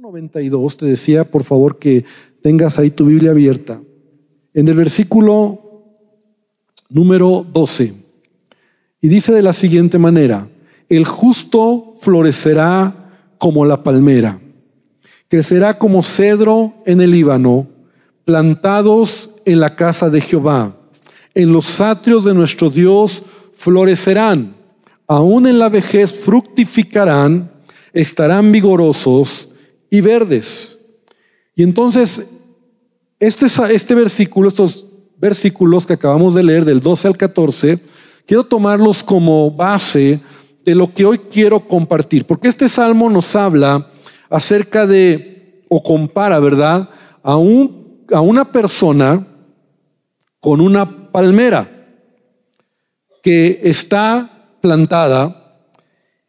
92 te decía, por favor, que tengas ahí tu Biblia abierta. En el versículo número 12. Y dice de la siguiente manera, el justo florecerá como la palmera, crecerá como cedro en el Líbano, plantados en la casa de Jehová. En los atrios de nuestro Dios florecerán, aún en la vejez fructificarán, estarán vigorosos y verdes. Y entonces, este, este versículo, estos versículos que acabamos de leer del 12 al 14, quiero tomarlos como base de lo que hoy quiero compartir, porque este salmo nos habla acerca de, o compara, ¿verdad?, a, un, a una persona con una palmera que está plantada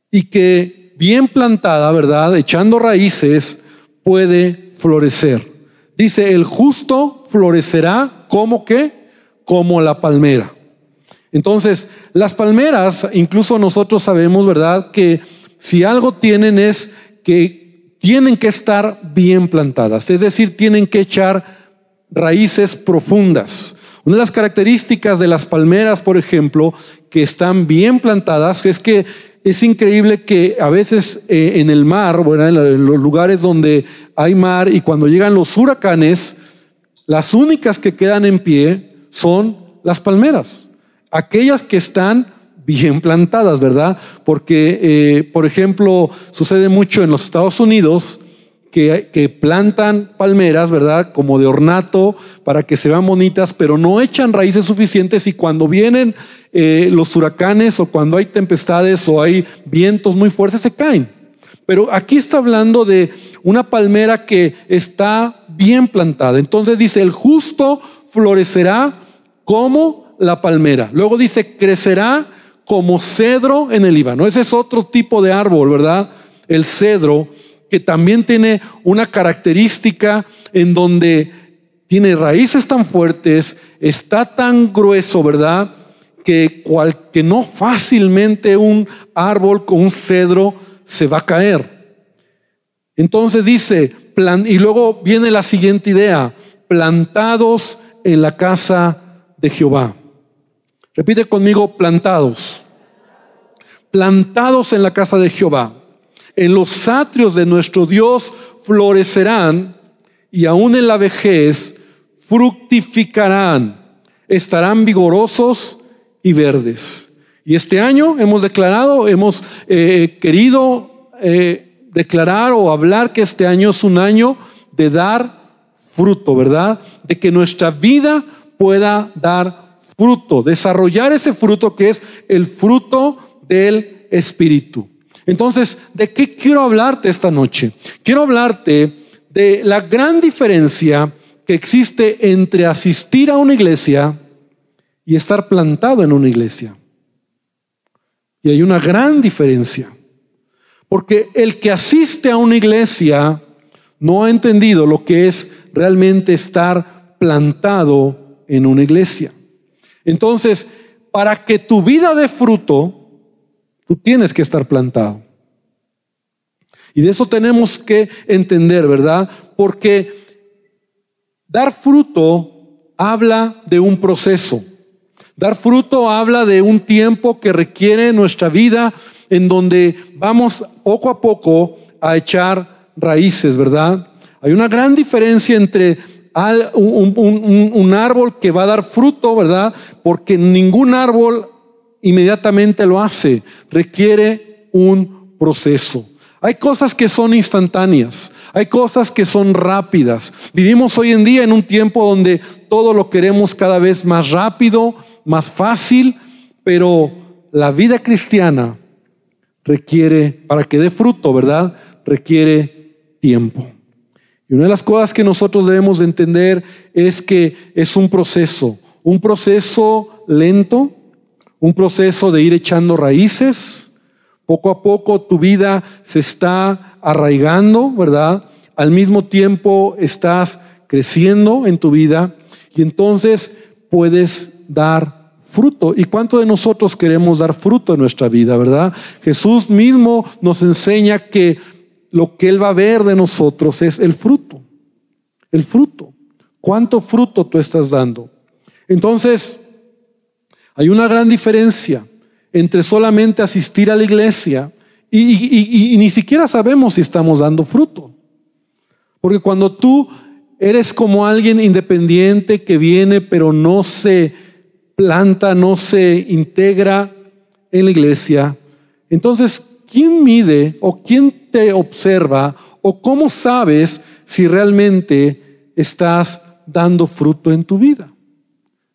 y que bien plantada, ¿verdad? Echando raíces, puede florecer. Dice, el justo florecerá como que, como la palmera. Entonces, las palmeras, incluso nosotros sabemos, ¿verdad? Que si algo tienen es que tienen que estar bien plantadas, es decir, tienen que echar raíces profundas. Una de las características de las palmeras, por ejemplo, que están bien plantadas, es que es increíble que a veces eh, en el mar, bueno, en los lugares donde hay mar y cuando llegan los huracanes, las únicas que quedan en pie son las palmeras, aquellas que están bien plantadas, ¿verdad? Porque, eh, por ejemplo, sucede mucho en los Estados Unidos que, que, plantan palmeras, ¿verdad? Como de ornato para que se vean bonitas, pero no echan raíces suficientes y cuando vienen eh, los huracanes o cuando hay tempestades o hay vientos muy fuertes se caen. Pero aquí está hablando de una palmera que está bien plantada. Entonces dice, el justo florecerá como la palmera. Luego dice, crecerá como cedro en el Líbano. Ese es otro tipo de árbol, ¿verdad? El cedro, que también tiene una característica en donde tiene raíces tan fuertes, está tan grueso, ¿verdad? Que, cual, que no fácilmente un árbol con un cedro se va a caer. Entonces dice, y luego viene la siguiente idea, plantados en la casa de Jehová. Repite conmigo, plantados. Plantados en la casa de Jehová. En los atrios de nuestro Dios florecerán y aún en la vejez fructificarán. Estarán vigorosos y verdes. Y este año hemos declarado, hemos eh, querido eh, declarar o hablar que este año es un año de dar fruto, ¿verdad? De que nuestra vida pueda dar fruto, desarrollar ese fruto que es el fruto del Espíritu. Entonces, ¿de qué quiero hablarte esta noche? Quiero hablarte de la gran diferencia que existe entre asistir a una iglesia y estar plantado en una iglesia. Y hay una gran diferencia. Porque el que asiste a una iglesia no ha entendido lo que es realmente estar plantado en una iglesia. Entonces, para que tu vida dé fruto, tú tienes que estar plantado. Y de eso tenemos que entender, ¿verdad? Porque dar fruto habla de un proceso. Dar fruto habla de un tiempo que requiere nuestra vida en donde vamos poco a poco a echar raíces, ¿verdad? Hay una gran diferencia entre un, árbol que va a dar fruto, ¿verdad? Porque ningún árbol inmediatamente lo hace, requiere un proceso. Hay cosas que son instantáneas, hay cosas que son rápidas. Vivimos hoy en día en un tiempo donde todo lo queremos cada vez más rápido, más fácil, pero la vida cristiana requiere, para que dé fruto, ¿verdad? Requiere tiempo. Y una de las cosas que nosotros debemos de entender es que es un proceso, un proceso lento, un proceso de ir echando raíces. Poco a poco tu vida se está arraigando, ¿verdad? Al mismo tiempo estás creciendo en tu vida y entonces puedes dar fruto. ¿Y cuánto de nosotros queremos dar fruto en nuestra vida, verdad? Jesús mismo nos enseña que lo que Él va a ver de nosotros es el fruto. El fruto. ¿Cuánto fruto tú estás dando? Entonces, hay una gran diferencia entre solamente asistir a la iglesia y, ni siquiera sabemos si estamos dando fruto. Porque cuando tú eres como alguien independiente que viene pero no se planta, no se integra en la iglesia, entonces, ¿quién mide o quién te observa o cómo sabes si realmente estás dando fruto en tu vida?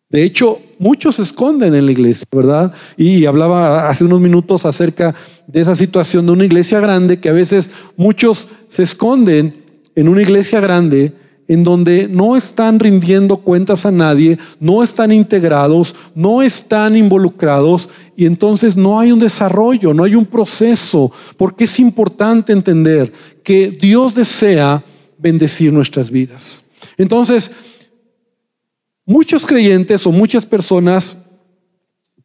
De hecho, muchos se esconden en la iglesia, ¿verdad? Y hablaba hace unos minutos acerca de esa situación de una iglesia grande, que a veces muchos se esconden en una iglesia grande en donde no están rindiendo cuentas a nadie, no están integrados, no están involucrados y entonces no hay un desarrollo, no hay un proceso, porque es importante entender que Dios desea bendecir nuestras vidas. Entonces, muchos creyentes o muchas personas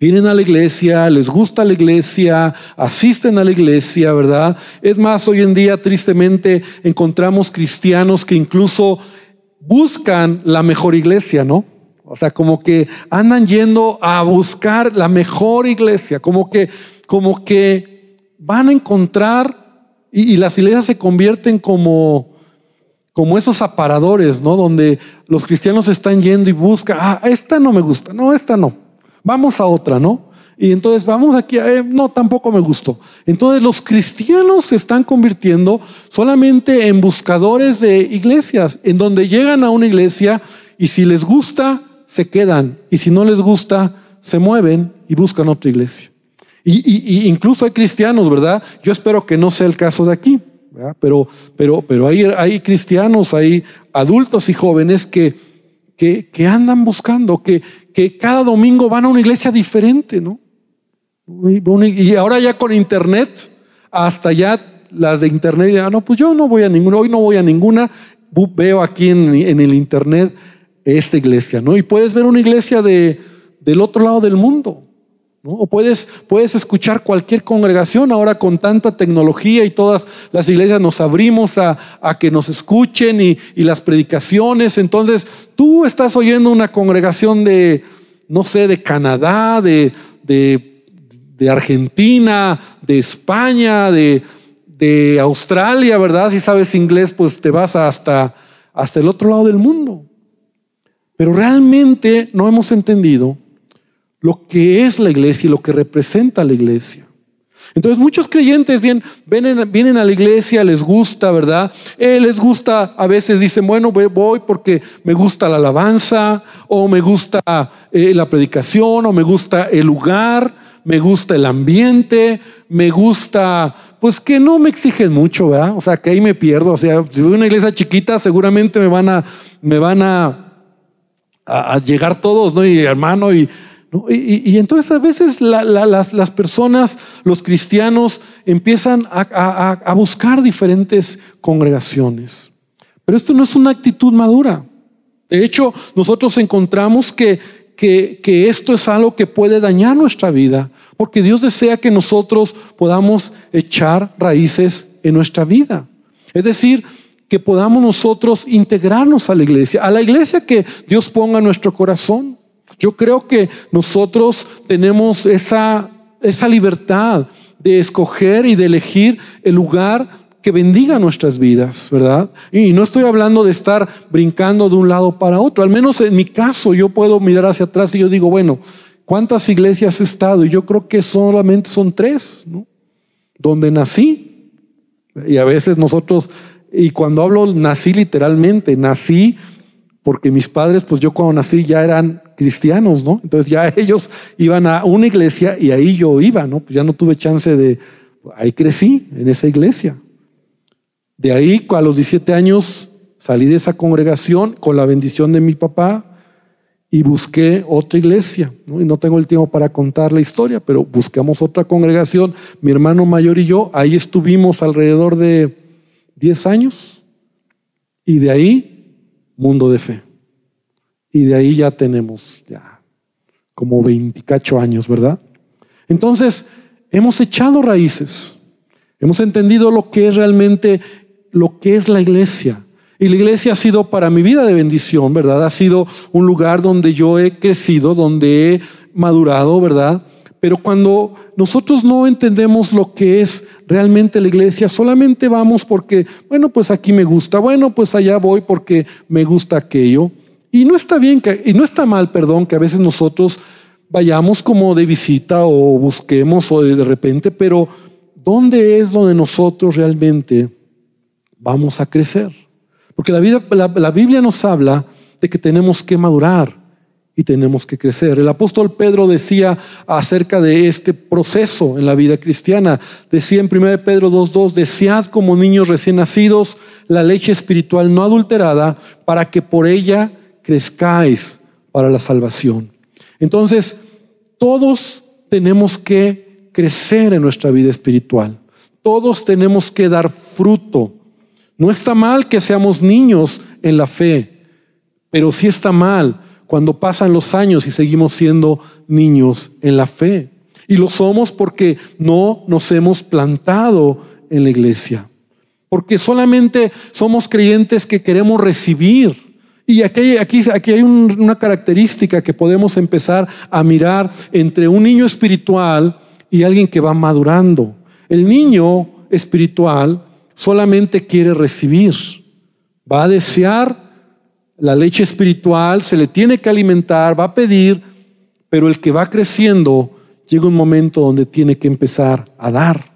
vienen a la iglesia, les gusta la iglesia, asisten a la iglesia, ¿verdad? Es más, hoy en día tristemente encontramos cristianos que incluso buscan la mejor iglesia, ¿no? O sea, como que andan yendo a buscar la mejor iglesia, como que, como que van a encontrar y, las iglesias se convierten como, como esos aparadores, ¿no? Donde los cristianos están yendo y buscan, ah, esta no me gusta, no, esta no, vamos a otra, ¿no? Y entonces vamos aquí, eh, no, tampoco me gustó. Entonces los cristianos se están convirtiendo solamente en buscadores de iglesias, en donde llegan a una iglesia y si les gusta, se quedan y si no les gusta, se mueven y buscan otra iglesia. Y, incluso hay cristianos, ¿verdad? Yo espero que no sea el caso de aquí, pero, pero, pero hay, hay cristianos, hay adultos y jóvenes que, que, que andan buscando, que, que cada domingo van a una iglesia diferente, ¿no? Y ahora ya con internet, hasta ya las de internet, ah, no, pues yo no voy a ninguna, hoy no voy a ninguna, veo aquí en, en el internet esta iglesia, ¿no? Y puedes ver una iglesia de, del otro lado del mundo, O puedes, puedes escuchar cualquier congregación ahora con tanta tecnología y todas las iglesias nos abrimos a, a que nos escuchen y, y, las predicaciones. Entonces, tú estás oyendo una congregación de, no sé, de Canadá, de, de, de Argentina, de España, de, de Australia, ¿verdad? Si sabes inglés, pues te vas hasta, hasta el otro lado del mundo. Pero realmente no hemos entendido lo que es la iglesia y lo que representa la iglesia. Entonces muchos creyentes vienen, vienen, a la iglesia, les gusta, ¿verdad? Eh, les gusta, a veces dicen, bueno, voy porque me gusta la alabanza, o me gusta eh, la predicación, o me gusta el lugar, me gusta el ambiente, me gusta, pues que no me exigen mucho, ¿verdad? O sea, que ahí me pierdo. O sea, si voy a una iglesia chiquita, seguramente me van a, me van a a, llegar todos, ¿no? Y hermano, y, y, entonces a veces las, personas, los cristianos, empiezan a, buscar diferentes congregaciones. Pero esto no es una actitud madura. De hecho, nosotros encontramos que, que, esto es algo que puede dañar nuestra vida, porque Dios desea que nosotros podamos echar raíces en nuestra vida. Es decir, que podamos nosotros integrarnos a la iglesia, a la iglesia que Dios ponga en nuestro corazón. Yo creo que nosotros tenemos esa, esa libertad de escoger y de elegir el lugar que bendiga nuestras vidas, ¿verdad? Y no estoy hablando de estar brincando de un lado para otro. Al menos en mi caso yo puedo mirar hacia atrás y yo digo, bueno, ¿cuántas iglesias he estado? Y yo creo que solamente son tres, ¿no? Donde nací. Y a veces nosotros y cuando hablo nací literalmente, nací porque mis padres, pues yo cuando nací ya eran cristianos, ¿no? Entonces ya ellos iban a una iglesia y ahí yo iba, ¿no? Pues ya no tuve chance de, ahí crecí en esa iglesia. De ahí a los 17 años salí de esa congregación con la bendición de mi papá y busqué otra iglesia. ¿no? Y no tengo el tiempo para contar la historia, pero buscamos otra congregación. Mi hermano mayor y yo, ahí estuvimos alrededor de 10 años y de ahí mundo de fe. Y de ahí ya tenemos ya como 28 años, ¿verdad? Entonces, hemos echado raíces. Hemos entendido lo que es realmente lo que es la iglesia. Y la iglesia ha sido para mi vida de bendición, ¿verdad? Ha sido un lugar donde yo he crecido, donde he madurado, ¿verdad? Pero cuando nosotros no entendemos lo que es realmente la iglesia, solamente vamos porque, bueno, pues aquí me gusta, bueno, pues allá voy porque me gusta aquello. Y no está bien, que, y no está mal, perdón, que a veces nosotros vayamos como de visita o busquemos o de repente, pero ¿dónde es donde nosotros realmente vamos a crecer? Porque la, vida, la Biblia nos habla de que tenemos que madurar y tenemos que crecer. El apóstol Pedro decía acerca de este proceso en la vida cristiana, decía en 1 Pedro 2.2, desead como niños recién nacidos la leche espiritual no adulterada para que por ella crezcáis para la salvación. Entonces, todos tenemos que crecer en nuestra vida espiritual. Todos tenemos que dar fruto. No está mal que seamos niños en la fe, pero sí está mal cuando pasan los años y seguimos siendo niños en la fe. Y lo somos porque no nos hemos plantado en la iglesia. Porque solamente somos creyentes que queremos recibir. Y aquí, aquí, aquí hay una característica que podemos empezar a mirar entre un niño espiritual y alguien que va madurando. El niño espiritual solamente quiere recibir. Va a desear la leche espiritual, se le tiene que alimentar, va a pedir, pero el que va creciendo llega un momento donde tiene que empezar a dar.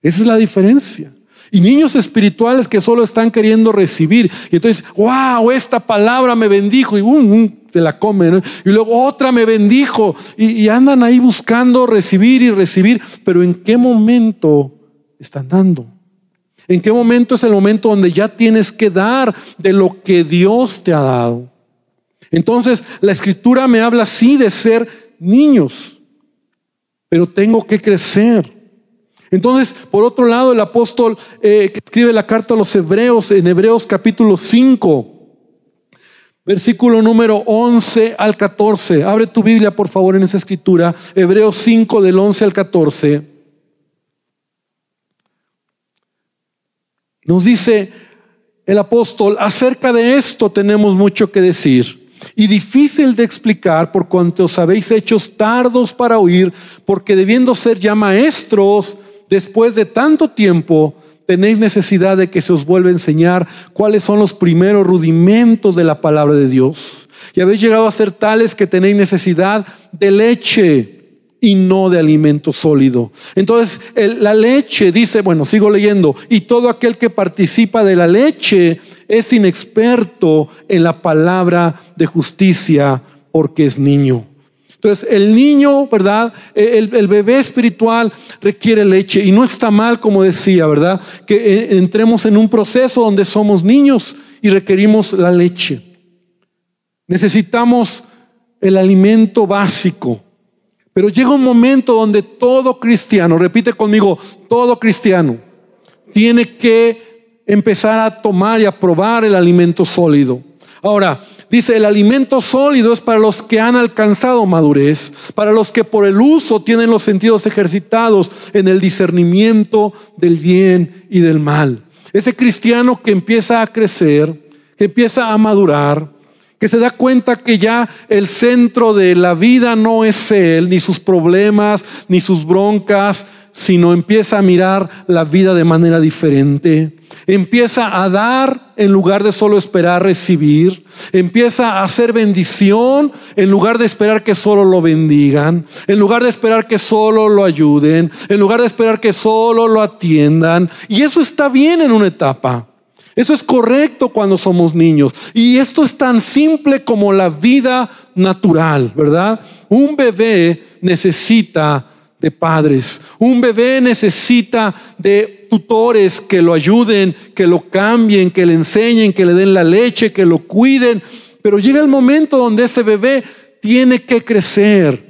Esa es la diferencia. Y niños espirituales que solo están queriendo recibir. Y entonces, wow, esta palabra me bendijo y um, te la comen. Y luego otra me bendijo. Y andan ahí buscando recibir y recibir. Pero ¿en qué momento están dando? ¿En qué momento es el momento donde ya tienes que dar de lo que Dios te ha dado? Entonces, la escritura me habla así de ser niños, pero tengo que crecer. Entonces, por otro lado, el apóstol eh, que escribe la carta a los hebreos, en Hebreos capítulo 5, versículo número 11 al 14. Abre tu Biblia, por favor, en esa escritura. Hebreos 5 del 11 al 14. Nos dice el apóstol, acerca de esto tenemos mucho que decir y difícil de explicar por cuanto os habéis hecho tardos para oír, porque debiendo ser ya maestros, después de tanto tiempo, tenéis necesidad de que se os vuelva a enseñar cuáles son los primeros rudimentos de la palabra de Dios. Y habéis llegado a ser tales que tenéis necesidad de leche y no de alimento sólido. Entonces, la leche dice, bueno, sigo leyendo, y todo aquel que participa de la leche es inexperto en la palabra de justicia porque es niño. Entonces, el niño, ¿verdad? E, el, el, bebé espiritual requiere leche y no está mal, como decía, ¿verdad? Que eh, entremos en un proceso donde somos niños y requerimos la leche. Necesitamos el alimento básico. Pero llega un momento donde todo cristiano, repite conmigo, todo cristiano, tiene que empezar a tomar y a probar el alimento sólido. Ahora, dice, el alimento sólido es para los que han alcanzado madurez, para los que por el uso tienen los sentidos ejercitados en el discernimiento del bien y del mal. Ese cristiano que empieza a crecer, que empieza a madurar, que se da cuenta que ya el centro de la vida no es él, ni sus problemas, ni sus broncas, sino empieza a mirar la vida de manera diferente. Empieza a dar en lugar de solo esperar recibir. Empieza a hacer bendición en lugar de esperar que solo lo bendigan. En lugar de esperar que solo lo ayuden. En lugar de esperar que solo lo atiendan. Y eso está bien en una etapa. Eso es correcto cuando somos niños. Y esto es tan simple como la vida natural, ¿verdad? Un bebé necesita de padres. Un bebé necesita de tutores que lo ayuden, que lo cambien, que le enseñen, que le den la leche, que lo cuiden. Pero llega el momento donde ese bebé tiene que crecer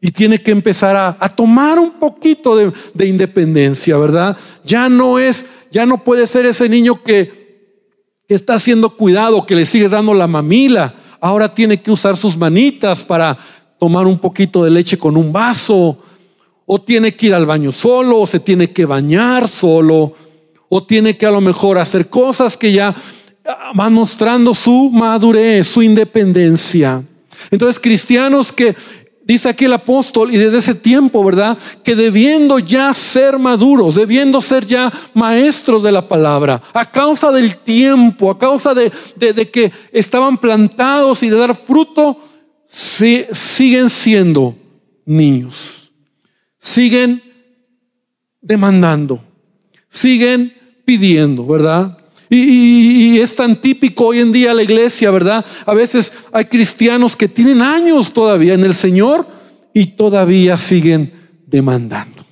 y tiene que empezar a, tomar un poquito de, de independencia, ¿verdad? Ya no es, ya no puede ser ese niño que que está siendo cuidado, que le sigues dando la mamila, ahora tiene que usar sus manitas para tomar un poquito de leche con un vaso. O tiene que ir al baño solo, o se tiene que bañar solo, o tiene que a lo mejor hacer cosas que ya van mostrando su madurez, su independencia. Entonces, cristianos que dice aquí el apóstol, y desde ese tiempo, ¿verdad? Que debiendo ya ser maduros, debiendo ser ya maestros de la palabra, a causa del tiempo, a causa de, que estaban plantados y de dar fruto, siguen siendo niños, siguen demandando, siguen pidiendo, ¿verdad? Y, es tan típico hoy en día la iglesia, ¿verdad? A veces hay cristianos que tienen años todavía en el Señor y todavía siguen demandando.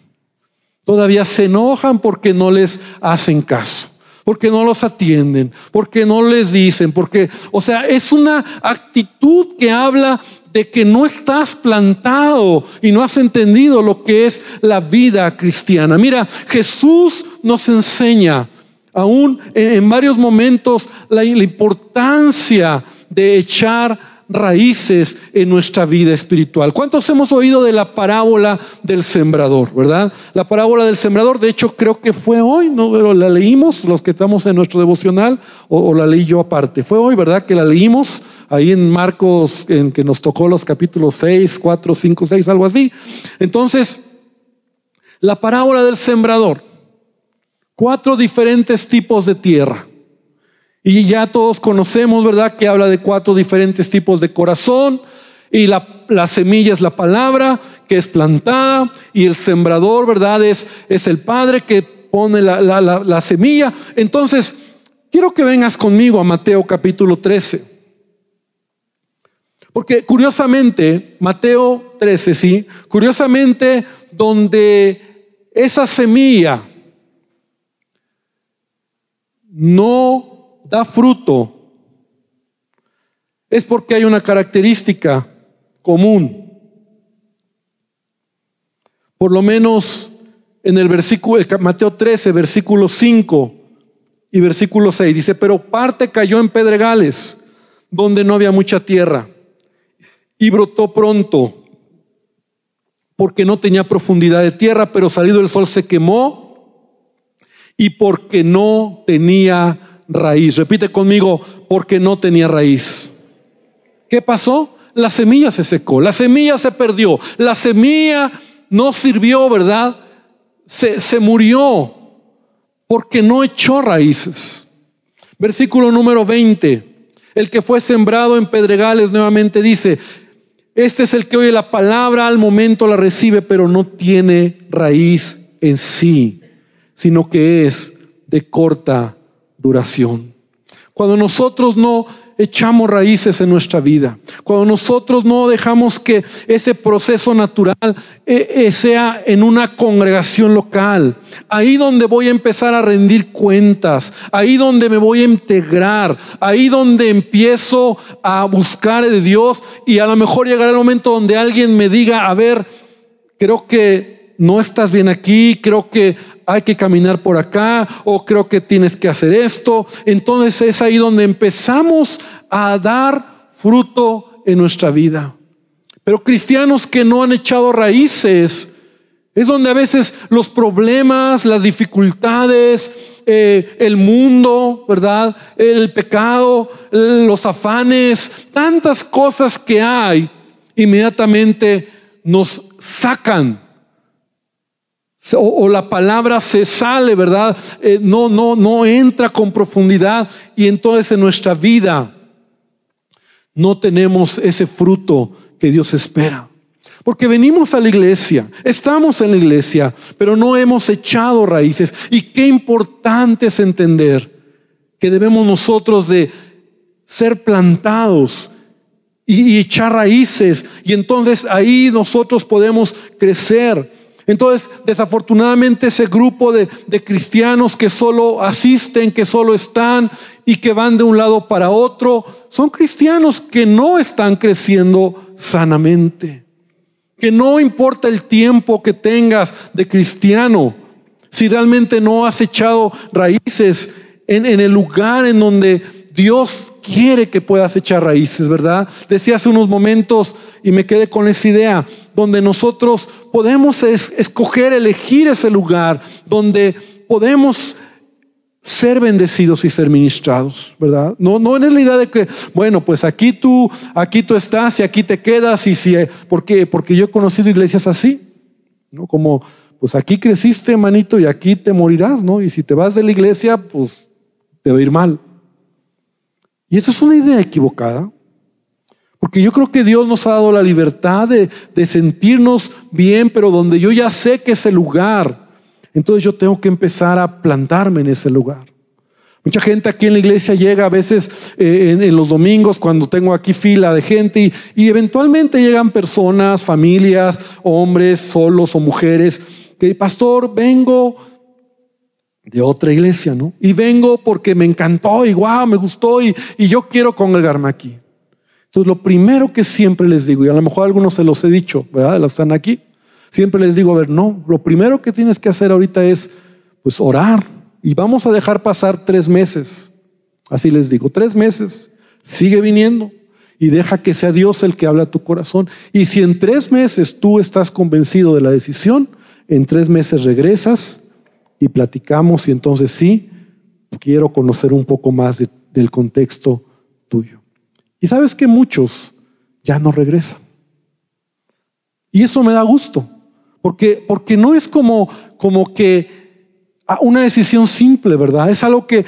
Todavía se enojan porque no les hacen caso, porque no los atienden, porque no les dicen, porque, o sea, es una actitud que habla de que no estás plantado y no has entendido lo que es la vida cristiana. Mira, Jesús nos enseña aún en varios momentos la, importancia de echar raíces en nuestra vida espiritual. ¿Cuántos hemos oído de la parábola del sembrador, verdad? La parábola del sembrador, de hecho creo que fue hoy, ¿no? Pero la leímos los que estamos en nuestro devocional o, la leí yo aparte. Fue hoy, ¿verdad? Que la leímos ahí en Marcos, en que nos tocó los capítulos 6, 4, 5, 6, algo así. Entonces, la parábola del sembrador cuatro diferentes tipos de tierra. Y ya todos conocemos, ¿verdad? Que habla de cuatro diferentes tipos de corazón. Y la, semilla es la palabra que es plantada. Y el sembrador, ¿verdad? Es, es el padre que pone la, la semilla. Entonces, quiero que vengas conmigo a Mateo capítulo 13. Porque curiosamente, Mateo 13, sí, curiosamente, donde esa semilla no da fruto, es porque hay una característica común. Por lo menos en el versículo, Mateo 13, versículo 5 y versículo 6, dice, pero parte cayó en pedregales, donde no había mucha tierra, y brotó pronto, porque no tenía profundidad de tierra, pero salido el sol se quemó y porque no tenía raíz. Repite conmigo, porque no tenía raíz. ¿Qué pasó? La semilla se secó, la semilla se perdió, la semilla no sirvió, ¿verdad? Se, se murió porque no echó raíces. Versículo número 20. El que fue sembrado en pedregales nuevamente dice, este es el que oye la palabra, al momento la recibe, pero no tiene raíz en sí sino que es de corta duración. Cuando nosotros no echamos raíces en nuestra vida, cuando nosotros no dejamos que ese proceso natural eh, eh, sea en una congregación local, ahí donde voy a empezar a rendir cuentas, ahí donde me voy a integrar, ahí donde empiezo a buscar de Dios y a lo mejor llegará el momento donde alguien me diga, a ver, creo que no estás bien aquí, creo que hay que caminar por acá o creo que tienes que hacer esto. Entonces es ahí donde empezamos a dar fruto en nuestra vida. Pero cristianos que no han echado raíces, es donde a veces los problemas, las dificultades, eh, el mundo, ¿verdad? El pecado, los afanes, tantas cosas que hay, inmediatamente nos sacan o, la palabra se sale, ¿verdad? Eh, no, no, no entra con profundidad y entonces en nuestra vida no tenemos ese fruto que Dios espera. Porque venimos a la iglesia, estamos en la iglesia, pero no hemos echado raíces. Y qué importante es entender que debemos nosotros de ser plantados y echar raíces. Y entonces ahí nosotros podemos crecer. Entonces, desafortunadamente ese grupo de, cristianos que solo asisten, que solo están y que van de un lado para otro, son cristianos que no están creciendo sanamente. Que no importa el tiempo que tengas de cristiano, si realmente no has echado raíces en, en el lugar en donde Dios quiere que puedas echar raíces, ¿verdad? Decía hace unos momentos y me quedé con esa idea, donde nosotros podemos escoger, elegir ese lugar, donde podemos ser bendecidos y ser ministrados, ¿verdad? No, no es la idea de que, bueno, pues aquí tú, aquí tú estás y aquí te quedas y si, ¿por qué? Porque yo he conocido iglesias así, ¿no? Como, pues aquí creciste, manito, y aquí te morirás, ¿no? Y si te vas de la iglesia, pues te va a ir mal. Y eso es una idea equivocada. Porque yo creo que Dios nos ha dado la libertad de, de sentirnos bien, pero donde yo ya sé que ese lugar entonces yo tengo que empezar a plantarme en ese lugar. Mucha gente aquí en la iglesia llega a veces eh, en, los domingos cuando tengo aquí fila de gente y, eventualmente llegan personas, familias, hombres solos o mujeres que, pastor, vengo de otra iglesia, ¿no? Y vengo porque me encantó y wow, me gustó y, y yo quiero congregarme aquí. Entonces lo primero que siempre les digo, y a lo mejor a algunos se los he dicho, ¿verdad? Los están aquí. Siempre les digo, a ver, no, lo primero que tienes que hacer ahorita es, pues, orar. Y vamos a dejar pasar tres meses. Así les digo, tres meses. Sigue viniendo y deja que sea Dios el que habla a tu corazón. Y si en tres meses tú estás convencido de la decisión, en tres meses regresas y platicamos y entonces sí, quiero conocer un poco más del contexto tuyo. Y sabes que muchos ya no regresan. Y eso me da gusto, porque, porque no es como, como que una decisión simple, ¿verdad? Es algo que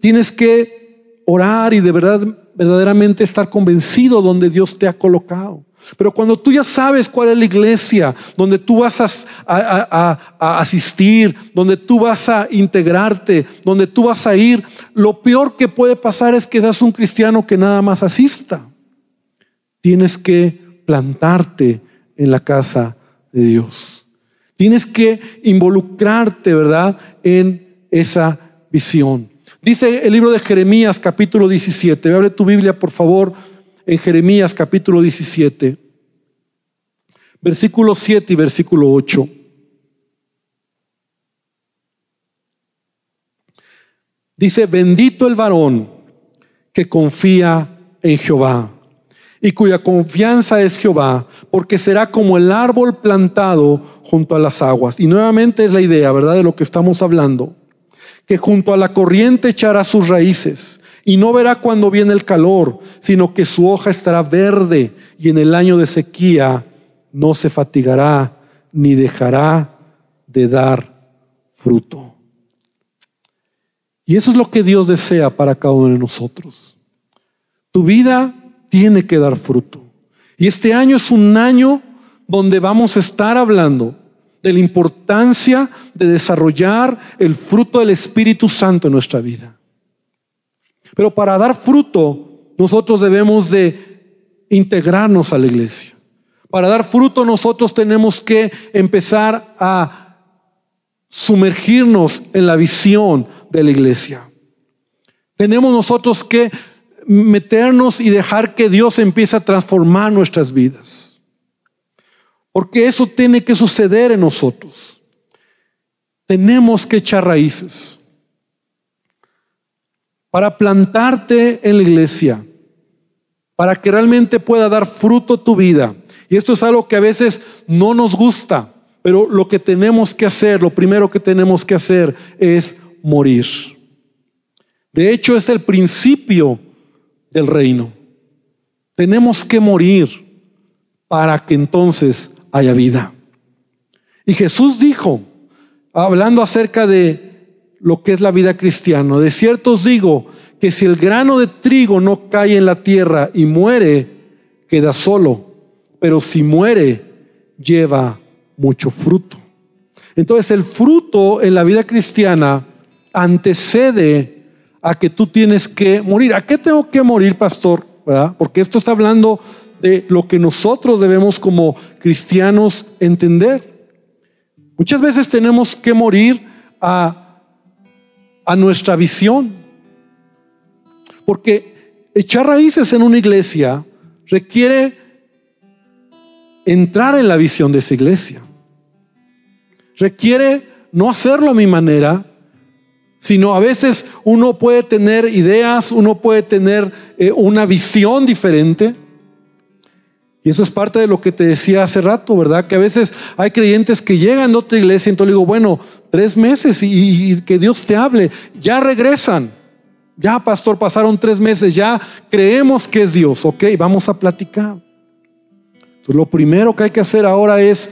tienes que orar y de verdad, verdaderamente estar convencido donde Dios te ha colocado. Pero cuando tú ya sabes cuál es la iglesia, donde tú vas a, asistir, donde tú vas a integrarte, donde tú vas a ir, lo peor que puede pasar es que seas un cristiano que nada más asista. Tienes que plantarte en la casa de Dios. Tienes que involucrarte, ¿verdad?, en esa visión. Dice el libro de Jeremías capítulo 17. Abre tu Biblia, por favor, en Jeremías capítulo 17. Versículo 7 y versículo 8. Dice, bendito el varón que confía en Jehová y cuya confianza es Jehová, porque será como el árbol plantado junto a las aguas. Y nuevamente es la idea, ¿verdad?, de lo que estamos hablando, que junto a la corriente echará sus raíces y no verá cuando viene el calor, sino que su hoja estará verde y en el año de sequía no se fatigará ni dejará de dar fruto. Y eso es lo que Dios desea para cada uno de nosotros. Tu vida tiene que dar fruto. Y este año es un año donde vamos a estar hablando de la importancia de desarrollar el fruto del Espíritu Santo en nuestra vida. Pero para dar fruto, nosotros debemos de integrarnos a la iglesia. Para dar fruto, nosotros tenemos que empezar a sumergirnos en la visión de la iglesia. Tenemos nosotros que meternos y dejar que Dios empiece a transformar nuestras vidas. Porque eso tiene que suceder en nosotros. Tenemos que echar raíces. Para plantarte en la iglesia, para que realmente pueda dar fruto tu vida. Y esto es algo que a veces no nos gusta, pero lo que tenemos que hacer, lo primero que tenemos que hacer es morir. De hecho, es el principio del reino. Tenemos que morir para que entonces haya vida. Y Jesús dijo, hablando acerca de lo que es la vida cristiana, de cierto os digo que si el grano de trigo no cae en la tierra y muere, queda solo, pero si muere, lleva mucho fruto. Entonces el fruto en la vida cristiana antecede a que tú tienes que morir. ¿A qué tengo que morir, pastor? Porque esto está hablando de lo que nosotros debemos como cristianos entender. Muchas veces tenemos que morir a, a nuestra visión. Porque echar raíces en una iglesia requiere entrar en la visión de esa iglesia. Requiere no hacerlo a mi manera, sino a veces uno puede tener ideas, uno puede tener eh, una visión diferente. Y eso es parte de lo que te decía hace rato, ¿verdad? Que a veces hay creyentes que llegan de otra iglesia y entonces digo, bueno, tres meses y, que Dios te hable, ya regresan. Ya, pastor, pasaron tres meses, ya creemos que es Dios, ok, vamos a platicar. Entonces, lo primero que hay que hacer ahora es,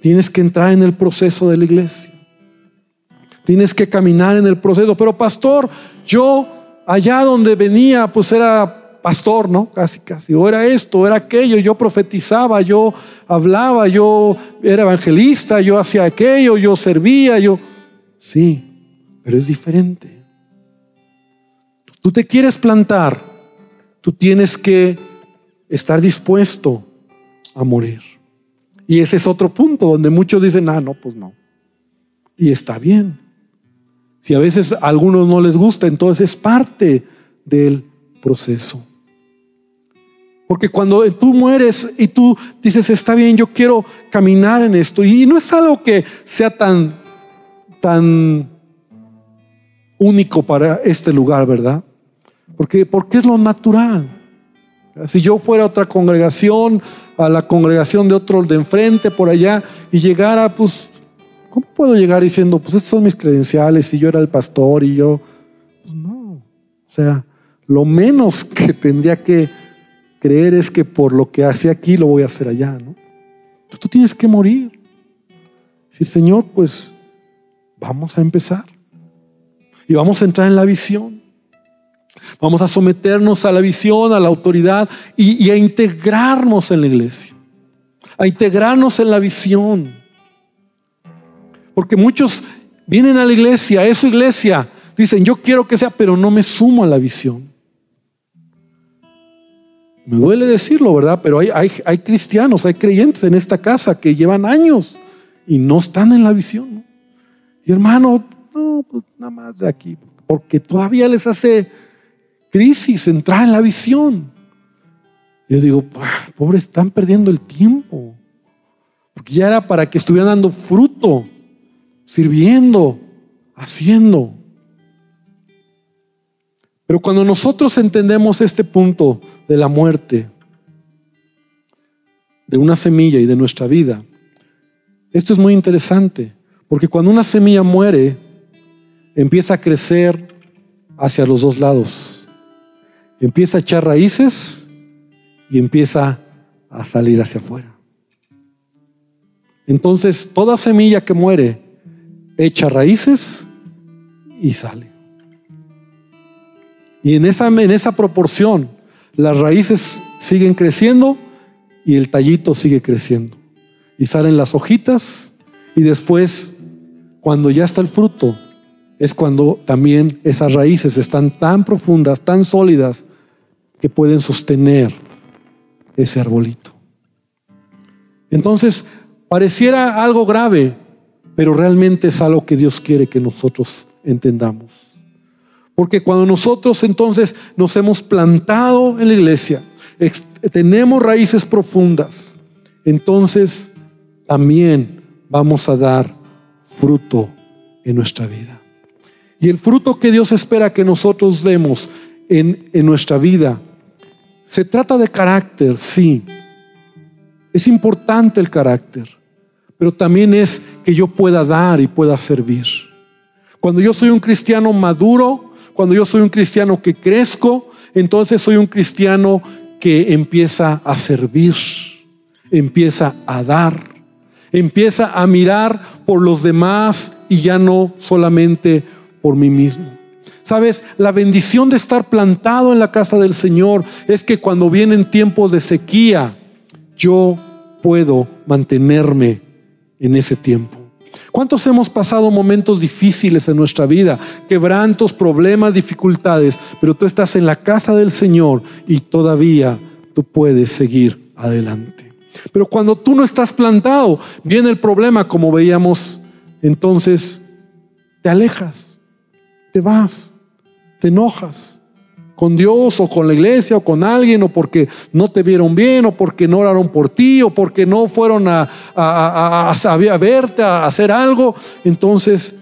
tienes que entrar en el proceso de la iglesia. Tienes que caminar en el proceso. Pero pastor, yo allá donde venía, pues era pastor, ¿no? Casi, casi. O era esto, era aquello. Yo profetizaba, yo hablaba, yo era evangelista, yo hacía aquello, yo servía, yo... Sí, pero es diferente. Tú te quieres plantar, tú tienes que estar dispuesto a morir. Y ese es otro punto donde muchos dicen, ah, no, pues no. Y está bien. Si a veces a algunos no les gusta, entonces es parte del proceso. Porque cuando tú mueres y tú dices, está bien, yo quiero caminar en esto, y no es algo que sea tan, tan único para este lugar, ¿verdad? Porque, porque es lo natural. Si yo fuera a otra congregación, a la congregación de otro de enfrente, por allá, y llegara, pues, ¿cómo puedo llegar diciendo, pues estos son mis credenciales y yo era el pastor y yo? Pues no. O sea, lo menos que tendría que creer es que por lo que hace aquí lo voy a hacer allá, ¿no? tú tienes que morir. Si Señor, pues vamos a empezar. Y vamos a entrar en la visión. Vamos a someternos a la visión, a la autoridad y, y a integrarnos en la iglesia. A integrarnos en la visión. Porque muchos vienen a la iglesia, a su iglesia, dicen, yo quiero que sea, pero no me sumo a la visión. Me duele decirlo, ¿verdad? Pero hay, hay, cristianos, hay creyentes en esta casa que llevan años y no están en la visión. Y hermano, no, pues nada más de aquí, porque todavía les hace crisis entrar en la visión. yo digo, pobres, están perdiendo el tiempo. Porque ya era para que estuvieran dando fruto, sirviendo, haciendo. Pero cuando nosotros entendemos este punto de la muerte, de una semilla y de nuestra vida, esto es muy interesante, porque cuando una semilla muere, empieza a crecer hacia los dos lados. Empieza a echar raíces y empieza a salir hacia afuera. Entonces, toda semilla que muere echa raíces y sale. Y en esa, en esa proporción, las raíces siguen creciendo y el tallito sigue creciendo. Y salen las hojitas y después, cuando ya está el fruto, es cuando también esas raíces están tan profundas, tan sólidas, que pueden sostener ese arbolito. Entonces, pareciera algo grave, pero realmente es algo que Dios quiere que nosotros entendamos. Porque cuando nosotros entonces nos hemos plantado en la iglesia, tenemos raíces profundas, entonces también vamos a dar fruto en nuestra vida. Y el fruto que Dios espera que nosotros demos en, en nuestra vida, se trata de carácter, sí. Es importante el carácter, pero también es que yo pueda dar y pueda servir. Cuando yo soy un cristiano maduro, cuando yo soy un cristiano que crezco, entonces soy un cristiano que empieza a servir, empieza a dar, empieza a mirar por los demás y ya no solamente por mí mismo. Sabes, la bendición de estar plantado en la casa del Señor es que cuando vienen tiempos de sequía, yo puedo mantenerme en ese tiempo. ¿Cuántos hemos pasado momentos difíciles en nuestra vida? Quebrantos, problemas, dificultades, pero tú estás en la casa del Señor y todavía tú puedes seguir adelante. Pero cuando tú no estás plantado, viene el problema, como veíamos, entonces te alejas, te vas, te enojas con Dios o con la iglesia o con alguien o porque no te vieron bien o porque no oraron por ti o porque no fueron a, verte, a hacer algo, entonces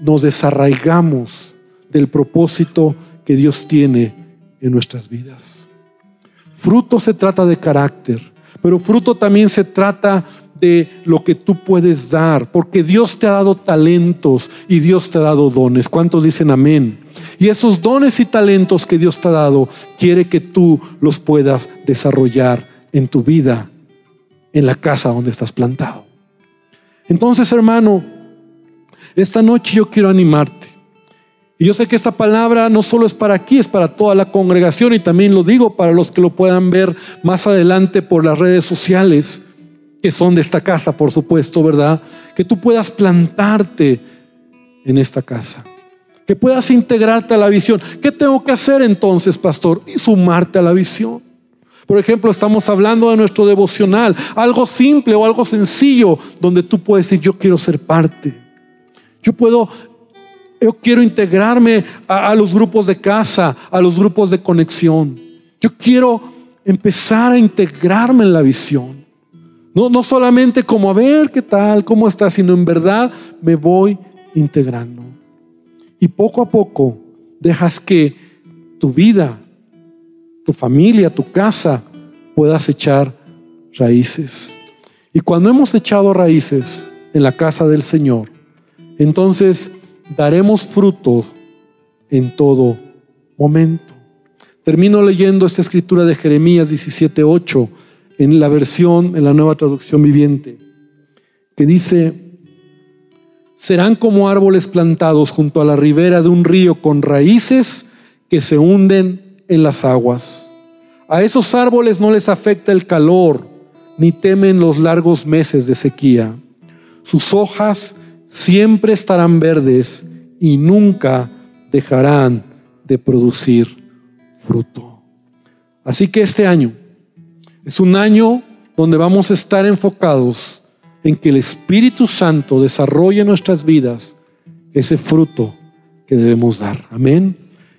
nos desarraigamos del propósito que Dios tiene en nuestras vidas. Fruto se trata de carácter, pero fruto también se trata de lo que tú puedes dar, porque Dios te ha dado talentos y Dios te ha dado dones. ¿Cuántos dicen amén? Y esos dones y talentos que Dios te ha dado, quiere que tú los puedas desarrollar en tu vida, en la casa donde estás plantado. Entonces, hermano, esta noche yo quiero animarte. Y yo sé que esta palabra no solo es para aquí, es para toda la congregación y también lo digo para los que lo puedan ver más adelante por las redes sociales, que son de esta casa, por supuesto, ¿verdad? Que tú puedas plantarte en esta casa, que puedas integrarte a la visión. ¿Qué tengo que hacer entonces, pastor? Y sumarte a la visión. Por ejemplo, estamos hablando de nuestro devocional, algo simple o algo sencillo, donde tú puedes decir, yo quiero ser parte. Yo puedo yo quiero integrarme a, los grupos de casa, a los grupos de conexión. Yo quiero empezar a integrarme en la visión. No, no solamente como a ver qué tal, cómo está, sino en verdad me voy integrando. Y poco a poco dejas que tu vida, tu familia, tu casa puedas echar raíces. Y cuando hemos echado raíces en la casa del Señor, entonces daremos fruto en todo momento. Termino leyendo esta escritura de Jeremías 17:8 en la versión, en la nueva traducción viviente, que dice, serán como árboles plantados junto a la ribera de un río con raíces que se hunden en las aguas. A esos árboles no les afecta el calor, ni temen los largos meses de sequía. Sus hojas siempre estarán verdes y nunca dejarán de producir fruto. Así que este año es un año donde vamos a estar enfocados en que el Espíritu Santo desarrolle en nuestras vidas ese fruto que debemos dar. Amén.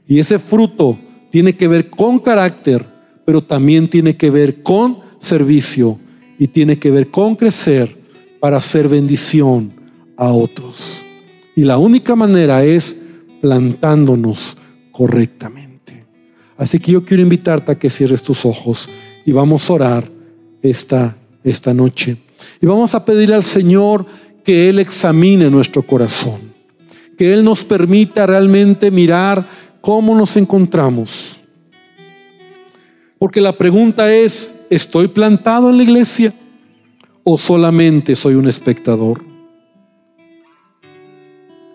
Y ese fruto tiene que ver con carácter, pero también tiene que ver con servicio y tiene que ver con crecer para hacer bendición a otros. Y la única manera es plantándonos correctamente. Así que yo quiero invitarte a que cierres tus ojos y vamos a orar esta, esta noche. Y vamos a pedirle al Señor que Él examine nuestro corazón, que Él nos permita realmente mirar cómo nos encontramos. Porque la pregunta es, ¿estoy plantado en la iglesia o solamente soy un espectador?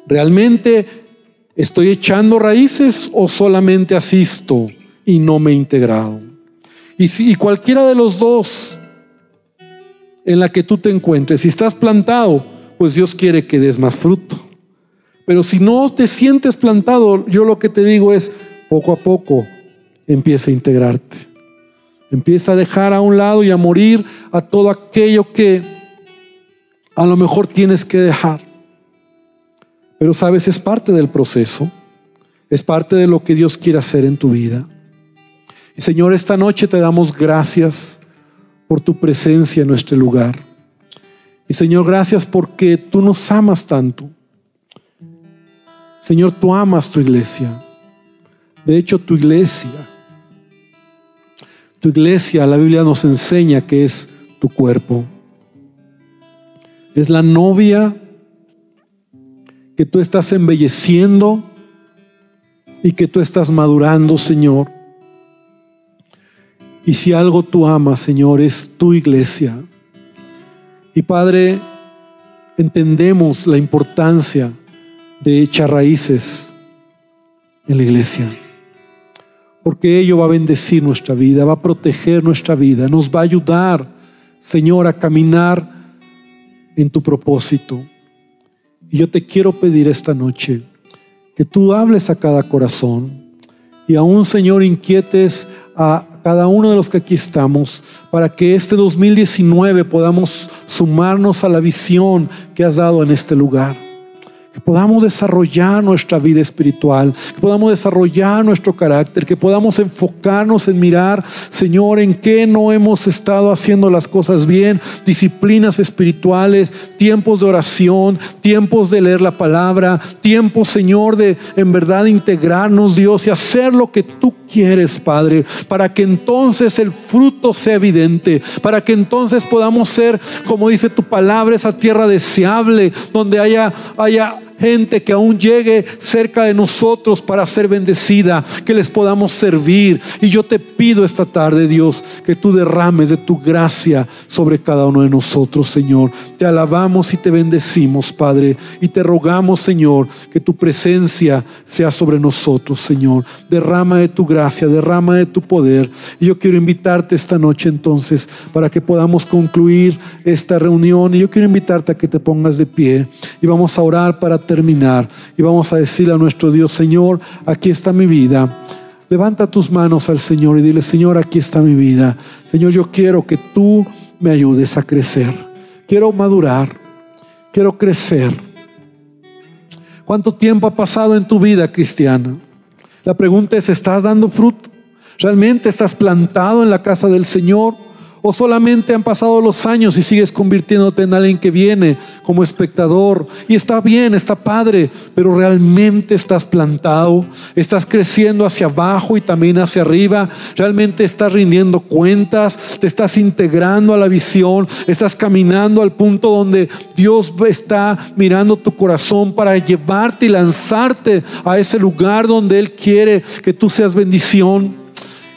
¿Realmente estoy echando raíces o solamente asisto y no me he integrado? Y si cualquiera de los dos en la que tú te encuentres, si estás plantado, pues Dios quiere que des más fruto. Pero si no te sientes plantado, yo lo que te digo es, poco a poco empieza a integrarte. Empieza a dejar a un lado y a morir a todo aquello que a lo mejor tienes que dejar. Pero sabes, es parte del proceso, es parte de lo que Dios quiere hacer en tu vida. Y Señor, esta noche te damos gracias por tu presencia en nuestro lugar. Y Señor, gracias porque tú nos amas tanto. Señor, tú amas tu iglesia. De hecho, tu iglesia, tu iglesia, la Biblia nos enseña que es tu cuerpo. Es la novia que tú estás embelleciendo y que tú estás madurando, Señor. Y si algo tú amas, Señor, es tu iglesia. Y Padre, entendemos la importancia de echar raíces en la iglesia. Porque ello va a bendecir nuestra vida, va a proteger nuestra vida, nos va a ayudar, Señor, a caminar en tu propósito. Y yo te quiero pedir esta noche que tú hables a cada corazón y aún, Señor, inquietes a cada uno de los que aquí estamos para que este 2019 podamos sumarnos a la visión que has dado en este lugar. que podamos desarrollar nuestra vida espiritual, que podamos desarrollar nuestro carácter, que podamos enfocarnos en mirar, Señor, en qué no hemos estado haciendo las cosas bien, disciplinas espirituales, tiempos de oración, tiempos de leer la palabra, tiempos, Señor, de en verdad integrarnos, Dios, y hacer lo que tú quieres, Padre, para que entonces el fruto sea evidente, para que entonces podamos ser, como dice tu palabra, esa tierra deseable, donde haya, haya gente que aún llegue cerca de nosotros para ser bendecida, que les podamos servir. Y yo te pido esta tarde, Dios, que tú derrames de tu gracia sobre cada uno de nosotros, Señor. Te alabamos y te bendecimos, Padre, y te rogamos, Señor, que tu presencia sea sobre nosotros, Señor. Derrama de tu gracia, derrama de tu poder. Y yo quiero invitarte esta noche entonces para que podamos concluir esta reunión. Y yo quiero invitarte a que te pongas de pie y vamos a orar para terminar y vamos a decirle a nuestro Dios, Señor, aquí está mi vida. Levanta tus manos al Señor y dile, Señor, aquí está mi vida. Señor, yo quiero que tú me ayudes a crecer. Quiero madurar. Quiero crecer. ¿Cuánto tiempo ha pasado en tu vida cristiana? La pregunta es, ¿estás dando fruto? ¿Realmente estás plantado en la casa del Señor? ¿O solamente han pasado los años y sigues convirtiéndote en alguien que viene como espectador? Y está bien, está padre, pero realmente estás plantado, estás creciendo hacia abajo y también hacia arriba, realmente estás rindiendo cuentas, te estás integrando a la visión, estás caminando al punto donde Dios está mirando tu corazón para llevarte y lanzarte a ese lugar donde Él quiere que tú seas bendición.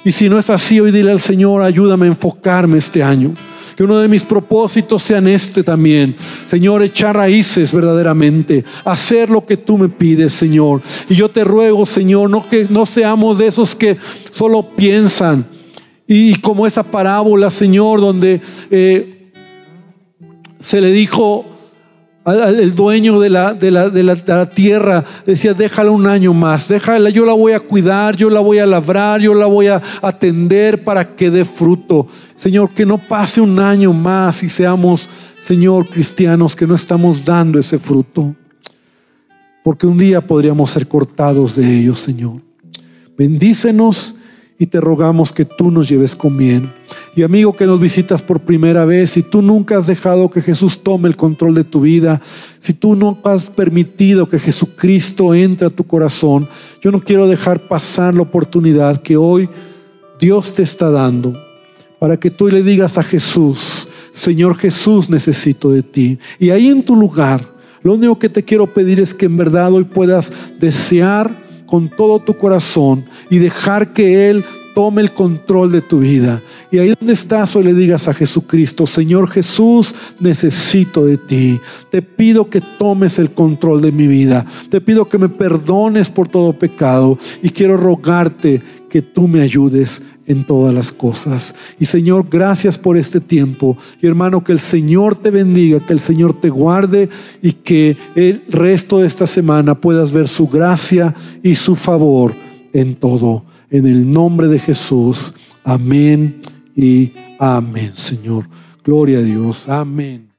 Y si no es así, hoy dile al Señor, ayúdame a enfocarme este año. Que uno de mis propósitos sean este también. Señor, echar raíces verdaderamente. Hacer lo que tú me pides, Señor. Y yo te ruego, Señor, no que no seamos de esos que solo piensan. Y como esa parábola, Señor, donde eh, se le dijo el dueño de la, de, la, de, la, tierra decía, déjala un año más, déjala, yo la voy a cuidar, yo la voy a labrar, yo la voy a atender para que dé fruto. Señor, que no pase un año más y seamos, Señor, cristianos que no estamos dando ese fruto. Porque un día podríamos ser cortados de ellos, Señor. Bendícenos y te rogamos que tú nos lleves con bien. Y amigo que nos visitas por primera vez, si tú nunca has dejado que Jesús tome el control de tu vida, si tú no has permitido que Jesucristo entre a tu corazón, yo no quiero dejar pasar la oportunidad que hoy Dios te está dando para que tú le digas a Jesús, Señor Jesús, necesito de ti. Y ahí en tu lugar, lo único que te quiero pedir es que en verdad hoy puedas desear con todo tu corazón y dejar que Él tome el control de tu vida. Y ahí donde estás hoy le digas a Jesucristo, Señor Jesús, necesito de ti. Te pido que tomes el control de mi vida. Te pido que me perdones por todo pecado y quiero rogarte que tú me ayudes en todas las cosas. Y Señor, gracias por este tiempo. Y hermano, que el Señor te bendiga, que el Señor te guarde y que el resto de esta semana puedas ver su gracia y su favor en todo. En el nombre de Jesús. Amén y amén, Señor. Gloria a Dios. Amén.